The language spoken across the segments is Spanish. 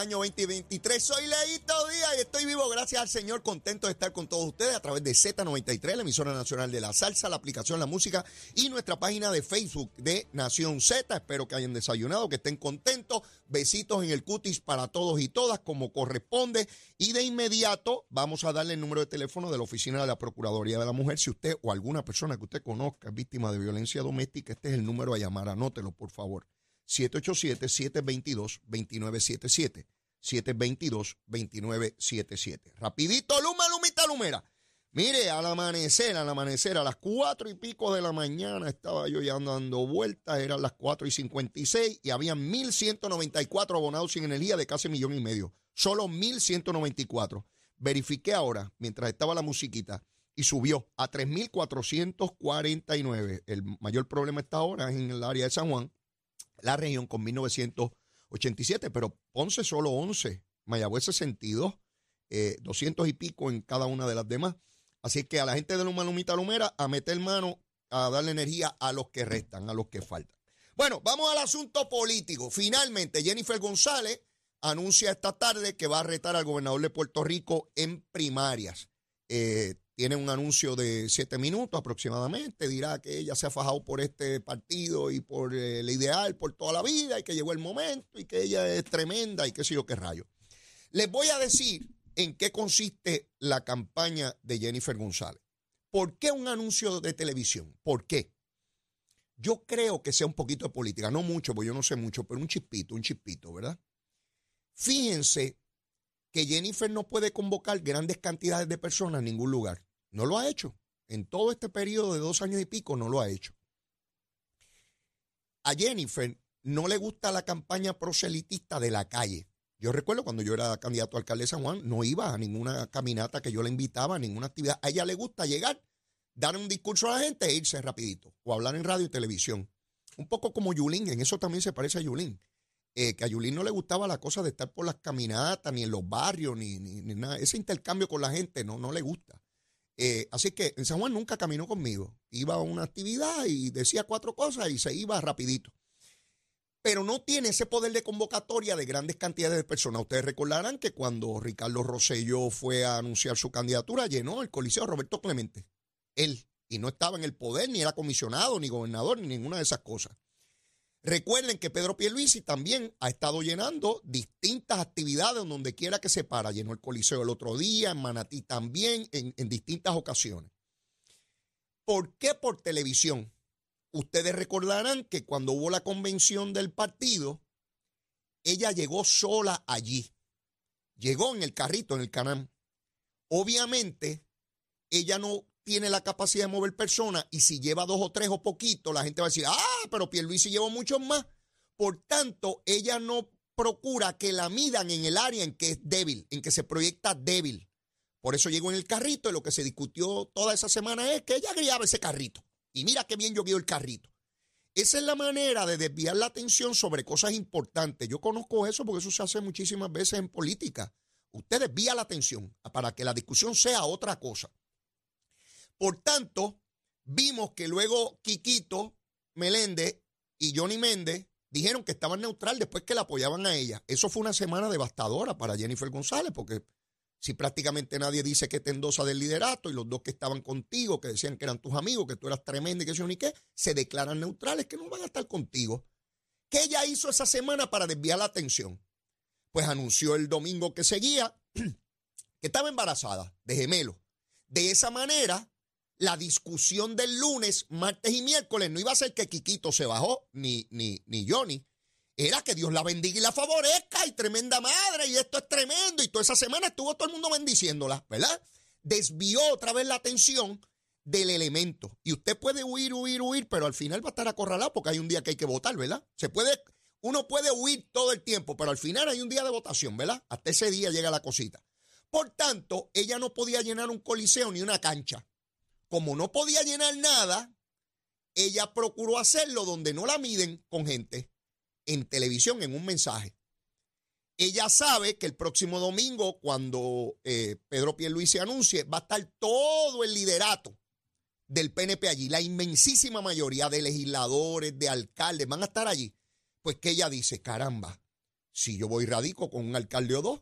año 2023. Soy Leito Díaz y estoy vivo gracias al Señor, contento de estar con todos ustedes a través de Z93, la emisora nacional de la salsa, la aplicación La Música y nuestra página de Facebook de Nación Z. Espero que hayan desayunado, que estén contentos. Besitos en el cutis para todos y todas como corresponde. Y de inmediato vamos a darle el número de teléfono de la Oficina de la Procuraduría de la Mujer. Si usted o alguna persona que usted conozca es víctima de violencia doméstica, este es el número a llamar. Anótelo, por favor. 787-722-2977. 722-2977. Rapidito, Luma, Lumita, Lumera. Mire, al amanecer, al amanecer, a las cuatro y pico de la mañana estaba yo ya dando vueltas, eran las cuatro y cincuenta y seis y había 1.194 abonados sin energía de casi millón y medio. Solo 1.194. Verifiqué ahora, mientras estaba la musiquita, y subió a 3.449. El mayor problema está ahora en el área de San Juan, la región con 1987, pero Ponce solo 11, Mayagüez 62, eh, 200 y pico en cada una de las demás. Así que a la gente de Luma Lumita Lumera a meter mano, a darle energía a los que restan, a los que faltan. Bueno, vamos al asunto político. Finalmente, Jennifer González anuncia esta tarde que va a retar al gobernador de Puerto Rico en primarias. Eh, tiene un anuncio de siete minutos aproximadamente, dirá que ella se ha fajado por este partido y por el ideal por toda la vida y que llegó el momento y que ella es tremenda y qué sé yo qué rayo. Les voy a decir en qué consiste la campaña de Jennifer González. ¿Por qué un anuncio de televisión? ¿Por qué? Yo creo que sea un poquito de política, no mucho, porque yo no sé mucho, pero un chispito, un chispito, ¿verdad? Fíjense que Jennifer no puede convocar grandes cantidades de personas en ningún lugar. No lo ha hecho. En todo este periodo de dos años y pico no lo ha hecho. A Jennifer no le gusta la campaña proselitista de la calle. Yo recuerdo cuando yo era candidato a alcalde de San Juan, no iba a ninguna caminata que yo le invitaba, a ninguna actividad. A ella le gusta llegar, dar un discurso a la gente e irse rapidito. O hablar en radio y televisión. Un poco como Yulín, en eso también se parece a Yulín. Eh, que a Yulín no le gustaba la cosa de estar por las caminatas, ni en los barrios, ni, ni, ni nada. Ese intercambio con la gente no, no le gusta. Eh, así que en San Juan nunca caminó conmigo. Iba a una actividad y decía cuatro cosas y se iba rapidito. Pero no tiene ese poder de convocatoria de grandes cantidades de personas. Ustedes recordarán que cuando Ricardo Rosselló fue a anunciar su candidatura, llenó el Coliseo Roberto Clemente. Él. Y no estaba en el poder, ni era comisionado, ni gobernador, ni ninguna de esas cosas. Recuerden que Pedro Pierluisi también ha estado llenando distintas actividades donde quiera que se para. Llenó el Coliseo el otro día, en Manatí también, en, en distintas ocasiones. ¿Por qué por televisión? Ustedes recordarán que cuando hubo la convención del partido, ella llegó sola allí. Llegó en el carrito, en el canal. Obviamente, ella no tiene la capacidad de mover personas y si lleva dos o tres o poquito, la gente va a decir, ah, pero Pierluisi llevó muchos más. Por tanto, ella no procura que la midan en el área en que es débil, en que se proyecta débil. Por eso llegó en el carrito y lo que se discutió toda esa semana es que ella guiaba ese carrito. Y mira qué bien yo guío el carrito. Esa es la manera de desviar la atención sobre cosas importantes. Yo conozco eso porque eso se hace muchísimas veces en política. Usted desvía la atención para que la discusión sea otra cosa. Por tanto, vimos que luego Quiquito Meléndez y Johnny Méndez dijeron que estaban neutral después que la apoyaban a ella. Eso fue una semana devastadora para Jennifer González, porque si prácticamente nadie dice que te endosa del liderato y los dos que estaban contigo, que decían que eran tus amigos, que tú eras tremendo y que eso ni qué, se declaran neutrales, que no van a estar contigo. ¿Qué ella hizo esa semana para desviar la atención? Pues anunció el domingo que seguía que estaba embarazada de gemelo. De esa manera, la discusión del lunes, martes y miércoles no iba a ser que Quiquito se bajó, ni, ni, ni Johnny. Era que Dios la bendiga y la favorezca y tremenda madre y esto es tremendo. Y toda esa semana estuvo todo el mundo bendiciéndola, ¿verdad? Desvió otra vez la atención del elemento. Y usted puede huir, huir, huir, pero al final va a estar acorralado porque hay un día que hay que votar, ¿verdad? Se puede, uno puede huir todo el tiempo, pero al final hay un día de votación, ¿verdad? Hasta ese día llega la cosita. Por tanto, ella no podía llenar un coliseo ni una cancha como no podía llenar nada, ella procuró hacerlo donde no la miden con gente, en televisión, en un mensaje. Ella sabe que el próximo domingo, cuando eh, Pedro Pierluisi se anuncie, va a estar todo el liderato del PNP allí, la inmensísima mayoría de legisladores, de alcaldes, van a estar allí. Pues que ella dice, caramba, si yo voy radico con un alcalde o dos,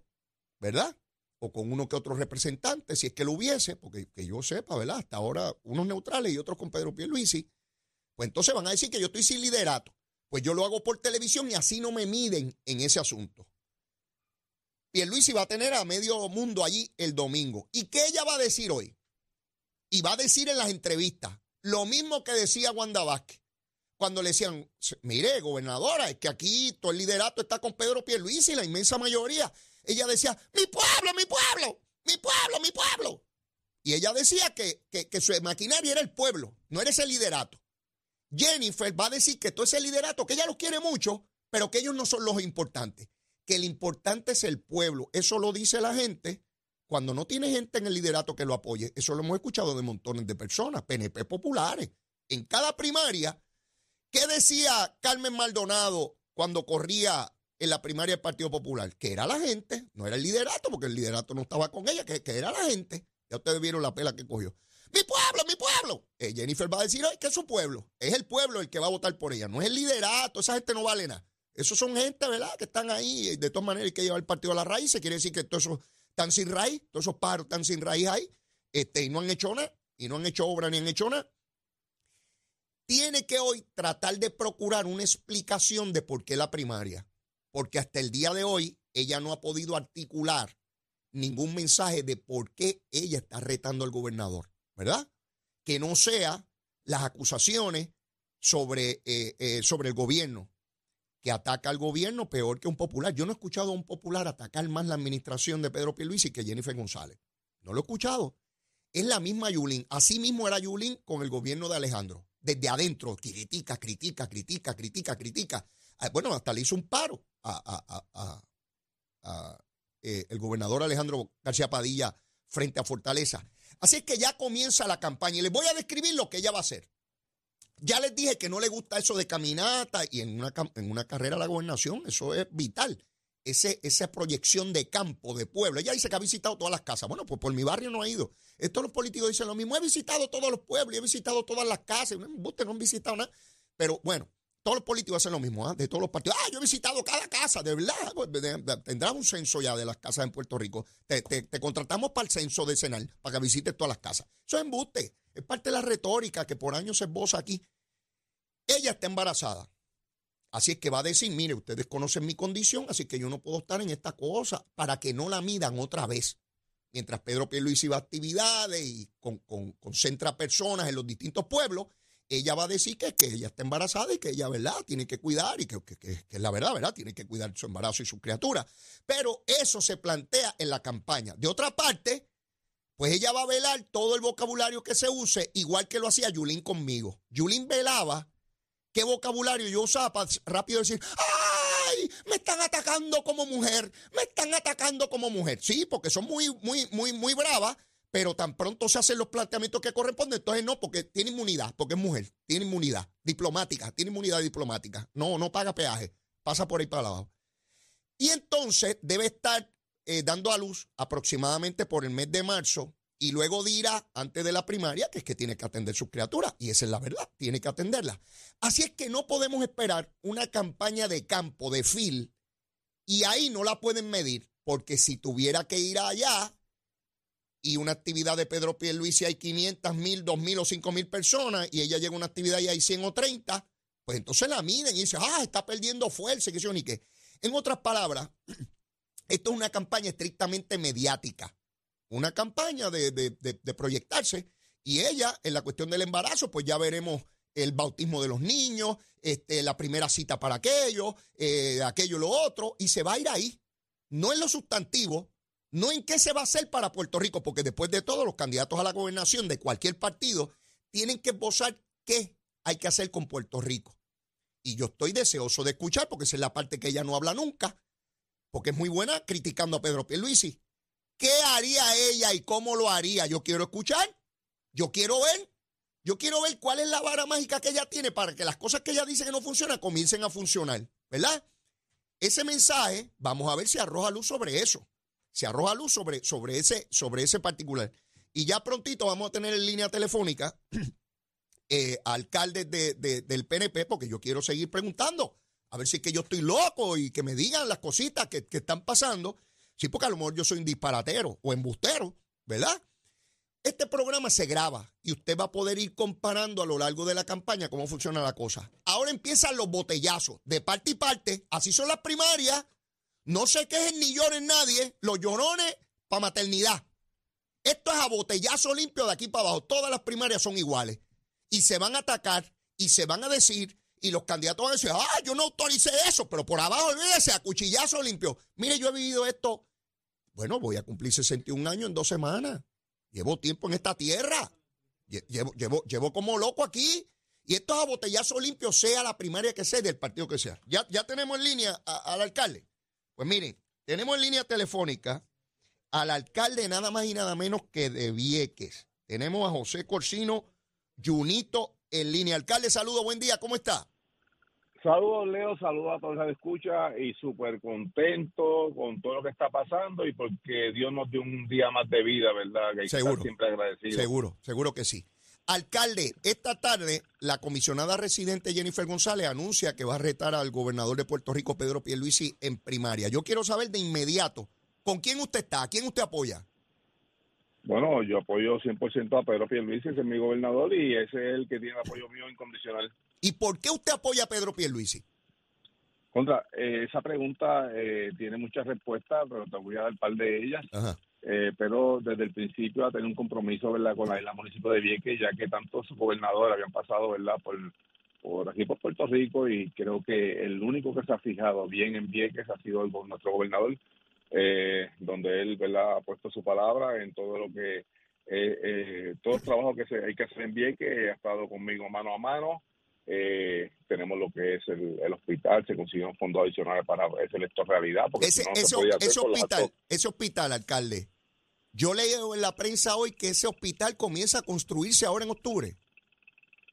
¿verdad? O con uno que otro representante, si es que lo hubiese, porque que yo sepa, ¿verdad? Hasta ahora unos neutrales y otros con Pedro Pierluisi, pues entonces van a decir que yo estoy sin liderato. Pues yo lo hago por televisión y así no me miden en ese asunto. Pierluisi va a tener a medio mundo allí el domingo. ¿Y qué ella va a decir hoy? Y va a decir en las entrevistas lo mismo que decía Wanda Vázquez. Cuando le decían, mire, gobernadora, es que aquí todo el liderato está con Pedro Pierluisi, la inmensa mayoría. Ella decía, mi pueblo, mi pueblo, mi pueblo, mi pueblo. Y ella decía que, que, su maquinaria era el pueblo, no era ese liderato. Jennifer va a decir que todo ese liderato, que ella los quiere mucho, pero que ellos no son los importantes, que el importante es el pueblo. Eso lo dice la gente cuando no tiene gente en el liderato que lo apoye. Eso lo hemos escuchado de montones de personas, PNP populares. En cada primaria, ¿qué decía Carmen Maldonado cuando corría en la primaria del Partido Popular? Que era la gente, no era el liderato, porque el liderato no estaba con ella, que, era la gente. Ya ustedes vieron la pela que cogió. Mi pueblo, mi pueblo. Eh, Jennifer va a decir hoy que es su pueblo. Es el pueblo el que va a votar por ella. No es el liderato. Esa gente no vale nada. Esos son gente, ¿verdad? Que están ahí. De todas maneras, hay que llevar el partido a la raíz. Se quiere decir que todos esos están sin raíz. Todos esos paros están sin raíz ahí. Este, y no han hecho nada. Y no han hecho obra ni han hecho nada. Tiene que hoy tratar de procurar una explicación de por qué la primaria. Porque hasta el día de hoy ella no ha podido articular ningún mensaje de por qué ella está retando al gobernador. ¿verdad? Que no sea las acusaciones sobre, eh, eh, sobre el gobierno, que ataca al gobierno peor que un popular. Yo no he escuchado a un popular atacar más la administración de Pedro Pierluisi que Jennifer González. No lo he escuchado. Es la misma Yulín. Así mismo era Yulín con el gobierno de Alejandro. Desde adentro, critica, critica, critica, critica, critica. Ah, bueno, hasta le hizo un paro eh, el gobernador Alejandro García Padilla frente a Fortaleza. Así es que ya comienza la campaña y les voy a describir lo que ella va a hacer. Ya les dije que no le gusta eso de caminata y en una, en una carrera la gobernación, eso es vital. Ese, esa proyección de campo, de pueblo. Ella dice que ha visitado todas las casas. Bueno, pues por mi barrio no ha ido. Estos los políticos dicen lo mismo. He visitado todos los pueblos, he visitado todas las casas. Ustedes no han visitado nada. Pero bueno, todos los políticos hacen lo mismo, ¿ah? de todos los partidos. Ah, yo he visitado cada casa, de verdad. Pues, tendrás un censo ya de las casas en Puerto Rico. Te, contratamos para el censo de Senal, para que visites todas las casas. Eso es embuste. Es parte de la retórica que por años se esboza aquí. Ella está embarazada. Así es que va a decir, mire, ustedes conocen mi condición, así que yo no puedo estar en esta cosa para que no la midan otra vez. Mientras Pedro Pierluisi va a actividades y concentra personas en los distintos pueblos, ella va a decir que, que ella está embarazada y que ella, ¿verdad?, tiene que cuidar y que, es la verdad, ¿verdad?, tiene que cuidar su embarazo y su criatura. Pero eso se plantea en la campaña. De otra parte, pues ella va a velar todo el vocabulario que se use, igual que lo hacía Yulín conmigo. Yulín velaba qué vocabulario yo usaba para rápido decir, ¡ay! Me están atacando como mujer, me están atacando como mujer. Sí, porque son muy, muy, muy, muy bravas pero tan pronto se hacen los planteamientos que corresponden, entonces no, porque tiene inmunidad, porque es mujer, tiene inmunidad diplomática, tiene inmunidad diplomática, no, no paga peaje, pasa por ahí para abajo. Y entonces debe estar eh, dando a luz aproximadamente por el mes de marzo y luego dirá antes de la primaria que es que tiene que atender sus criaturas, y esa es la verdad, tiene que atenderla. Así es que no podemos esperar una campaña de campo, de fil, y ahí no la pueden medir, porque si tuviera que ir allá, y una actividad de Pedro Pierluisi hay 500 mil, 2 mil o 5 mil personas y ella llega a una actividad y hay 100 o 30, pues entonces la miden y dicen, ah, está perdiendo fuerza, que ni qué. En otras palabras, esto es una campaña estrictamente mediática, una campaña de, proyectarse y ella, en la cuestión del embarazo, pues ya veremos el bautismo de los niños, este, la primera cita para aquello, eh, aquello, lo otro, y se va a ir ahí. No en lo sustantivo, no en qué se va a hacer para Puerto Rico, porque después de todo, los candidatos a la gobernación de cualquier partido tienen que esbozar qué hay que hacer con Puerto Rico. Y yo estoy deseoso de escuchar, porque esa es la parte que ella no habla nunca, porque es muy buena criticando a Pedro Pierluisi. ¿Qué haría ella y cómo lo haría? Yo quiero escuchar, yo quiero ver, yo quiero ver cuál es la vara mágica que ella tiene para que las cosas que ella dice que no funcionan comiencen a funcionar, ¿verdad? Ese mensaje, vamos a ver si arroja luz sobre eso se arroja luz sobre, sobre, ese, sobre ese particular. Y ya prontito vamos a tener en línea telefónica eh, alcaldes de, del PNP, porque yo quiero seguir preguntando A ver si es que yo estoy loco y que me digan las cositas que, que están pasando. Sí, porque a lo mejor yo soy un disparatero o embustero, ¿verdad? Este programa se graba y usted va a poder ir comparando a lo largo de la campaña cómo funciona la cosa. Ahora empiezan los botellazos de parte y parte. Así son las primarias. No se quejen ni lloren nadie. Los llorones para maternidad. Esto es a botellazo limpio de aquí para abajo. Todas las primarias son iguales. Y se van a atacar y se van a decir. Y los candidatos van a decir, ah, yo no autoricé eso, pero por abajo, olvídese, a cuchillazo limpio. Mire, yo he vivido esto. Bueno, voy a cumplir 61 años en dos semanas. Llevo tiempo en esta tierra. Llevo, llevo, llevo como loco aquí. Y esto es a botellazo limpio, sea la primaria que sea, del partido que sea. Ya, ya tenemos en línea al alcalde. Pues miren, tenemos en línea telefónica al alcalde nada más y nada menos que de Vieques. Tenemos a José Corsino Junito en línea. Alcalde, saludo, buen día, ¿cómo está? Saludos, Leo, saludos a todos los que escucha y súper contento con todo lo que está pasando y porque Dios nos dio un día más de vida, ¿verdad? Que seguro, siempre agradecido. Seguro, seguro que sí. Alcalde, esta tarde la comisionada residente Jennifer González anuncia que va a retar al gobernador de Puerto Rico, Pedro Pierluisi, en primaria. Yo quiero saber de inmediato, ¿con quién usted está? ¿A quién usted apoya? Bueno, yo apoyo 100% a Pedro Pierluisi, ese es mi gobernador y ese es el que tiene el apoyo mío incondicional. ¿Y por qué usted apoya a Pedro Pierluisi? Contra, eh, esa pregunta eh, tiene muchas respuestas, pero te voy a dar un par de ellas. Eh, pero desde el principio ha tenido un compromiso ¿verdad? con la isla municipio de Vieques, ya que tantos gobernadores habían pasado ¿verdad? Por, por aquí por Puerto Rico y creo que el único que se ha fijado bien en Vieques ha sido el, nuestro gobernador eh, donde él ¿verdad? ha puesto su palabra en todo lo que, eh, eh, todo el trabajo que se, hay que hacer en que ha estado conmigo mano a mano. Eh, tenemos lo que es el, hospital, se consiguió un fondo adicional para ese esto realidad. Porque ese, ese hospital, ese hospital, alcalde, yo leo en la prensa hoy que ese hospital comienza a construirse ahora en octubre.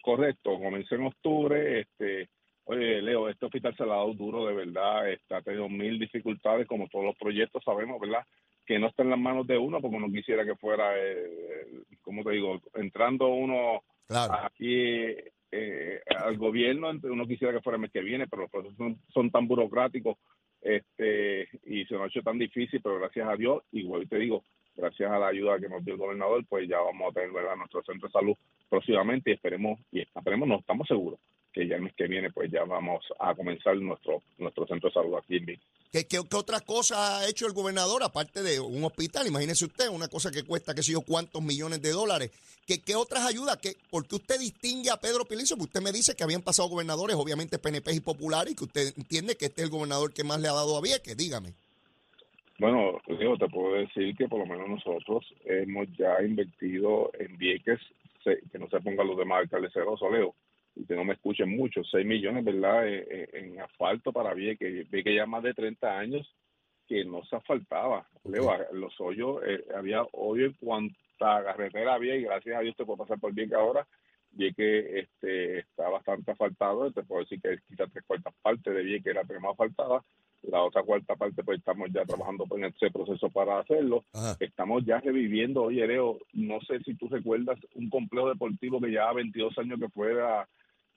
Correcto, comenzó en octubre, este, Oye, Leo, este hospital se ha dado duro de verdad, está, ha tenido mil dificultades, como todos los proyectos sabemos, ¿verdad? Que no está en las manos de uno, porque uno quisiera que fuera, eh, como te digo, entrando uno aquí eh, al gobierno, uno quisiera que fuera el mes que viene, pero los procesos son, tan burocráticos este y se nos ha hecho tan difícil, pero gracias a Dios, igual te digo, gracias a la ayuda que nos dio el gobernador, pues ya vamos a tener ¿verdad? nuestro centro de salud próximamente y esperemos, y esperemos, no estamos seguros que ya el mes que viene pues ya vamos a comenzar nuestro nuestro centro de salud aquí en Villa. ¿Qué, qué, otra cosa ha hecho el gobernador aparte de un hospital? Imagínese usted, una cosa que cuesta, qué sé yo, cuántos millones de dólares. ¿Qué, qué otras ayudas? ¿Qué, ¿Por qué usted distingue a Pedro Pilizo? Porque usted me dice que habían pasado gobernadores, obviamente PNP y populares, y que usted entiende que este es el gobernador que más le ha dado a Vieques. Dígame. Bueno, yo te puedo decir que por lo menos nosotros hemos ya invertido en Vieques, que no se pongan los demás alcaldes cerosos, Leo, y que no me escuchen mucho, 6 millones, ¿verdad?, eh, eh, en, asfalto para Vieques. que ya más de 30 años que no se asfaltaba. Leo, los hoyos, eh, había hoyo en cuanta carretera había y gracias a Dios te puedo pasar por Vieques ahora. Vieques este, está bastante asfaltado, te puedo decir que quita tres cuartas partes de Vieques era tenemos asfaltada. La otra cuarta parte, pues estamos ya trabajando en ese proceso para hacerlo. Estamos ya reviviendo, oye, Leo, no sé si tú recuerdas un complejo deportivo que ya 22 años que fuera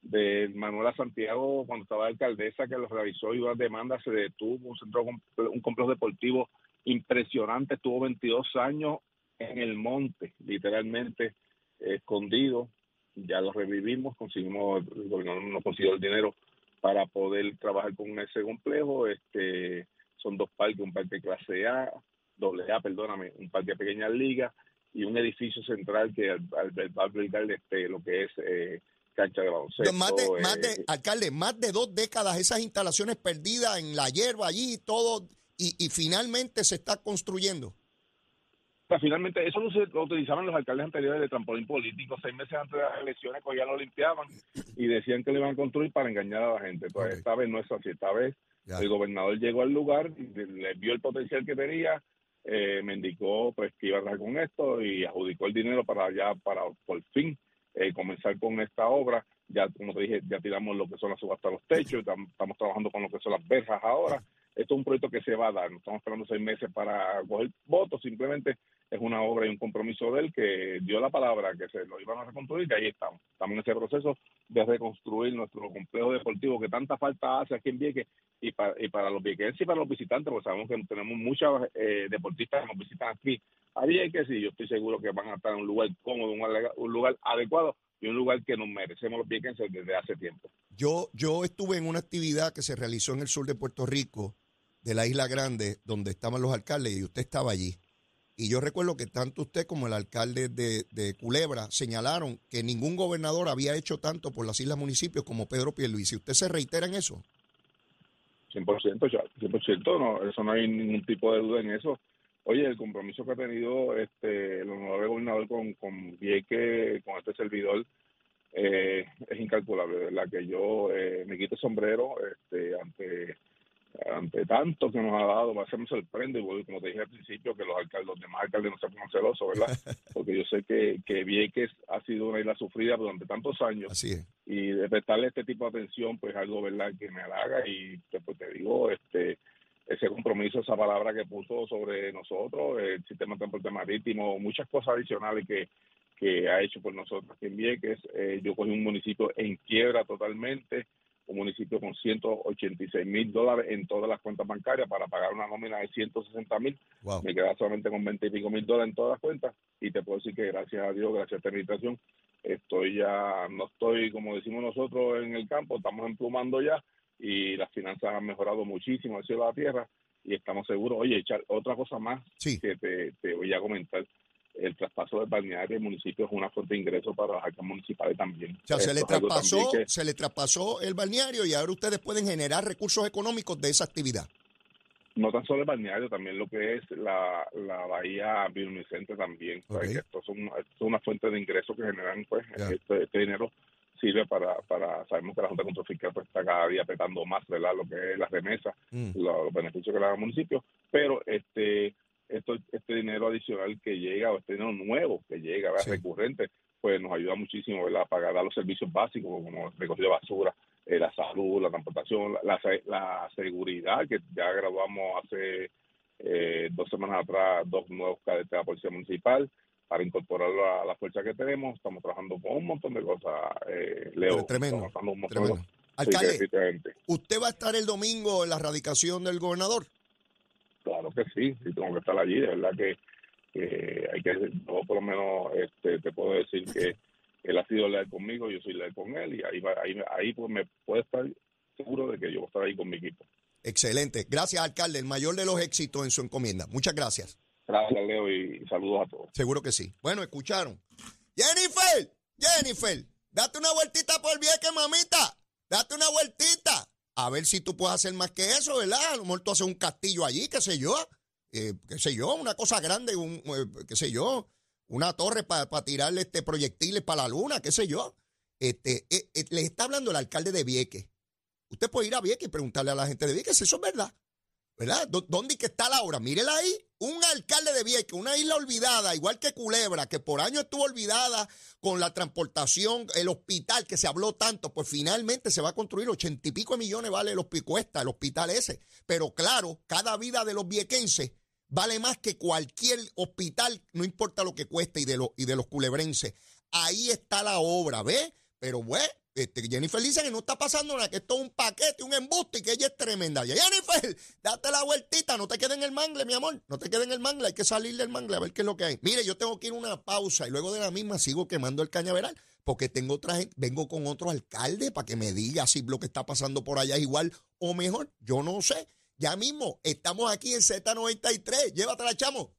de Manuela Santiago cuando estaba alcaldesa que lo realizó y una demanda se detuvo un centro un complejo deportivo impresionante estuvo 22 años en el monte literalmente escondido. Ya lo revivimos conseguimos el gobernador no consiguió el dinero para poder trabajar con ese complejo. Este son dos parques un parque clase A doble A perdóname un parque de pequeñas ligas y un edificio central que va a albergar este lo que es eh, cancha de baloncesto. Más de, más de, eh, alcalde, más de dos décadas esas instalaciones perdidas en la hierba allí todo, y, y finalmente se está construyendo. finalmente, eso lo, utilizaban los alcaldes anteriores de trampolín político. Seis meses antes de las elecciones, pues ya lo limpiaban y decían que lo iban a construir para engañar a la gente. Pues esta vez no es así. Esta vez el gobernador llegó al lugar, le vio el potencial que tenía, eh, me indicó pues que iba a hacer con esto y adjudicó el dinero para ya, para por fin eh, comenzar con esta obra. Ya, como te dije, ya tiramos lo que son las subastas los techos, estamos trabajando con lo que son las verjas ahora. Esto es un proyecto que se va a dar, no estamos esperando seis meses para coger votos, simplemente es una obra y un compromiso de él que dio la palabra que se lo iban a reconstruir y ahí estamos. Estamos en ese proceso de reconstruir nuestro complejo deportivo que tanta falta hace aquí en Vieques y para, y para los viequenses y para los visitantes, porque sabemos que tenemos muchos eh, deportistas que nos visitan aquí a Vieques y yo estoy seguro que van a estar en un lugar cómodo, un, lugar adecuado y un lugar que nos merecemos los viequenses desde hace tiempo. Yo, yo estuve en una actividad que se realizó en el sur de Puerto Rico, de la Isla Grande, donde estaban los alcaldes y usted estaba allí. Y yo recuerdo que tanto usted como el alcalde de, Culebra señalaron que ningún gobernador había hecho tanto por las islas municipios como Pedro Pierluisi. ¿Usted se reitera en eso? 100%, ya, 100%, no, eso no hay ningún tipo de duda en eso. Oye, el compromiso que ha tenido este el honorable gobernador con, con Vieque, con este servidor, eh, es incalculable, ¿verdad? Que yo eh, me quito el sombrero este, ante ante tanto que nos ha dado, va a ser me sorprende, como te dije al principio, que los alcaldes, los demás alcaldes no se pongan celosos, ¿verdad? Porque yo sé que, que Vieques ha sido una isla sufrida durante tantos años. Así es. Y de prestarle este tipo de atención, pues algo, ¿verdad?, que me halaga y pues te digo, este ese compromiso, esa palabra que puso sobre nosotros, el sistema de transporte marítimo, muchas cosas adicionales que, que ha hecho por nosotros aquí en Vieques. Eh, yo cogí un municipio en quiebra totalmente, un municipio con 186 mil dólares en todas las cuentas bancarias para pagar una nómina de 160 mil. Me queda solamente con 20 y pico mil dólares en todas las cuentas y te puedo decir que gracias a Dios, gracias a esta administración, estoy ya, no estoy como decimos nosotros en el campo, estamos emplumando ya y las finanzas han mejorado muchísimo al cielo a la tierra y estamos seguros. Oye, echar otra cosa más que te, te voy a comentar el traspaso del balneario del municipio es una fuente de ingreso para las arcas municipales también. O sea, se le, traspasó, se le traspasó el balneario y ahora ustedes pueden generar recursos económicos de esa actividad. No tan solo el balneario, también lo que es la, bahía bioluminiscente también. esto, son, una fuente de ingresos que generan, pues, este, este, dinero sirve para, para, sabemos que la Junta de Control Fiscal pues, está cada día apretando más, ¿verdad? Lo que es la remesa, mm. los, beneficios que le da al municipio, pero este esto, este dinero adicional que llega o este dinero nuevo que llega, recurrente, pues nos ayuda muchísimo ¿verdad? a pagar a los servicios básicos como recogido de basura, eh, la salud, la transportación, la, la, seguridad, que ya graduamos hace eh, dos semanas atrás dos nuevos cadetes de la Policía Municipal para incorporarlo a la fuerza que tenemos. Estamos trabajando con un montón de cosas, eh, Leo. tremendo. Alcalde, ¿usted va a estar el domingo en la radicación del gobernador? Claro que sí, sí tengo que estar allí, de verdad que, hay que, yo por lo menos este, te puedo decir que él ha sido leal conmigo, yo soy leal con él y ahí, ahí, ahí pues me puede estar seguro de que yo voy a estar ahí con mi equipo. Excelente. Gracias, alcalde. El mayor de los éxitos en su encomienda. Muchas gracias. Gracias, Leo, y saludos a todos. Seguro que sí. Bueno, escucharon. Jennifer, Jennifer, date una vueltita por el vieque, mamita. Date una vueltita a ver si tú puedes hacer más que eso, ¿verdad? A lo mejor tú haces un castillo allí, qué sé yo, eh, qué sé yo, una cosa grande, un, eh, qué sé yo, una torre para tirarle este proyectiles para la luna, qué sé yo. Este, eh, les está hablando el alcalde de Vieques. Usted puede ir a Vieques y preguntarle a la gente de Vieques si eso es verdad. ¿Verdad? ¿Dónde que está la obra? Mírela ahí. Un alcalde de Vieques, una isla olvidada, igual que Culebra, que por años estuvo olvidada con la transportación, el hospital que se habló tanto, pues finalmente se va a construir ochenta y pico de millones, vale los cuesta el hospital ese. Pero claro, cada vida de los viequenses vale más que cualquier hospital, no importa lo que cueste, y de, los y de los culebrenses. Ahí está la obra, ¿ves? Pero bueno, este, Jennifer dice que no está pasando nada, que esto es un paquete, un embuste y que ella es tremenda. Jennifer, date la vueltita, no te quede en el mangle, mi amor. No te quede en el mangle, hay que salir del mangle a ver qué es lo que hay. Mire, yo tengo que ir a una pausa y luego de la misma sigo quemando el cañaveral porque tengo otra gente, vengo con otro alcalde para que me diga si lo que está pasando por allá es igual o mejor. Yo no sé. Ya mismo estamos aquí en Z93. Llévatela, chamo.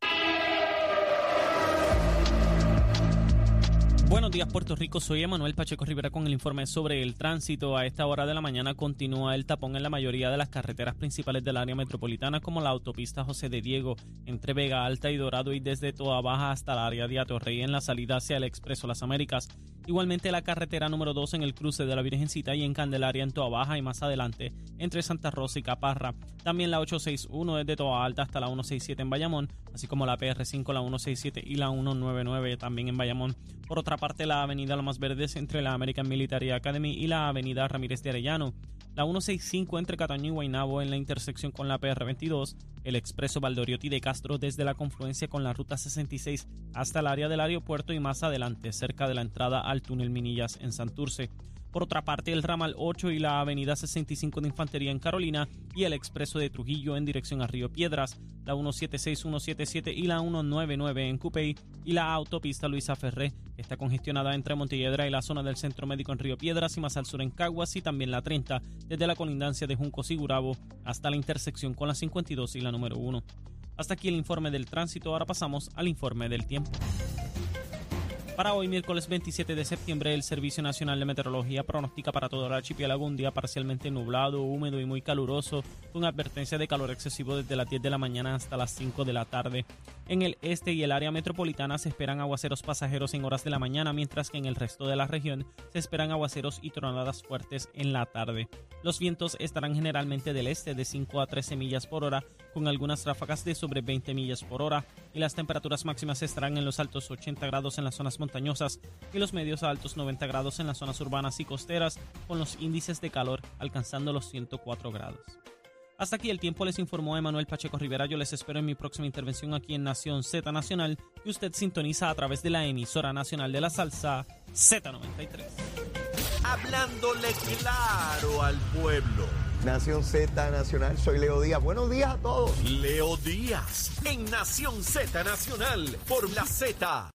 Buenos días Puerto Rico, soy Emanuel Pacheco Rivera con el informe sobre el tránsito. A esta hora de la mañana continúa el tapón en la mayoría de las carreteras principales del área metropolitana como la autopista José de Diego entre Vega Alta y Dorado y desde Toa Baja hasta el área de Atorrey en la salida hacia el Expreso Las Américas. Igualmente la carretera número 2 en el cruce de la Virgencita y en Candelaria en Toa Baja y más adelante entre Santa Rosa y Caparra. También la 861 desde Toa Alta hasta la 167 en Bayamón, así como la PR5, la 167 y la 199 también en Bayamón. Por otra parte, la avenida Lomas Verdes entre la American Military Academy y la avenida Ramírez de Arellano. La 165 entre Cataño y Guaynabo en la intersección con la PR22, el expreso Valdoriotti de Castro desde la confluencia con la ruta 66 hasta el área del aeropuerto y más adelante cerca de la entrada al túnel Minillas en Santurce. Por otra parte, el ramal 8 y la avenida 65 de Infantería en Carolina y el expreso de Trujillo en dirección a Río Piedras, la 176, 177 y la 199 en Cupey y la autopista Luisa Ferré, que está congestionada entre Montelledra y la zona del Centro Médico en Río Piedras y más al sur en Caguas y también la 30 desde la colindancia de Juncos y Gurabo hasta la intersección con la 52 y la número 1. Hasta aquí el informe del tránsito, ahora pasamos al informe del tiempo. Para hoy, miércoles 27 de septiembre, el Servicio Nacional de Meteorología pronostica para todo el archipiélago un día parcialmente nublado, húmedo y muy caluroso, con advertencia de calor excesivo desde las 10 de la mañana hasta las 5 de la tarde. En el este y el área metropolitana se esperan aguaceros pasajeros en horas de la mañana, mientras que en el resto de la región se esperan aguaceros y tronadas fuertes en la tarde. Los vientos estarán generalmente del este de 5 a 13 millas por hora, con algunas ráfagas de sobre 20 millas por hora, y las temperaturas máximas estarán en los altos 80 grados en las zonas montañosas y los medios a altos 90 grados en las zonas urbanas y costeras, con los índices de calor alcanzando los 104 grados. Hasta aquí el tiempo les informó Emanuel Pacheco Rivera. Yo les espero en mi próxima intervención aquí en Nación Z Nacional, que usted sintoniza a través de la emisora nacional de la salsa Z93. Hablándole claro al pueblo. Nación Z Nacional, soy Leo Díaz. Buenos días a todos. Leo Díaz, en Nación Z Nacional, por la Z.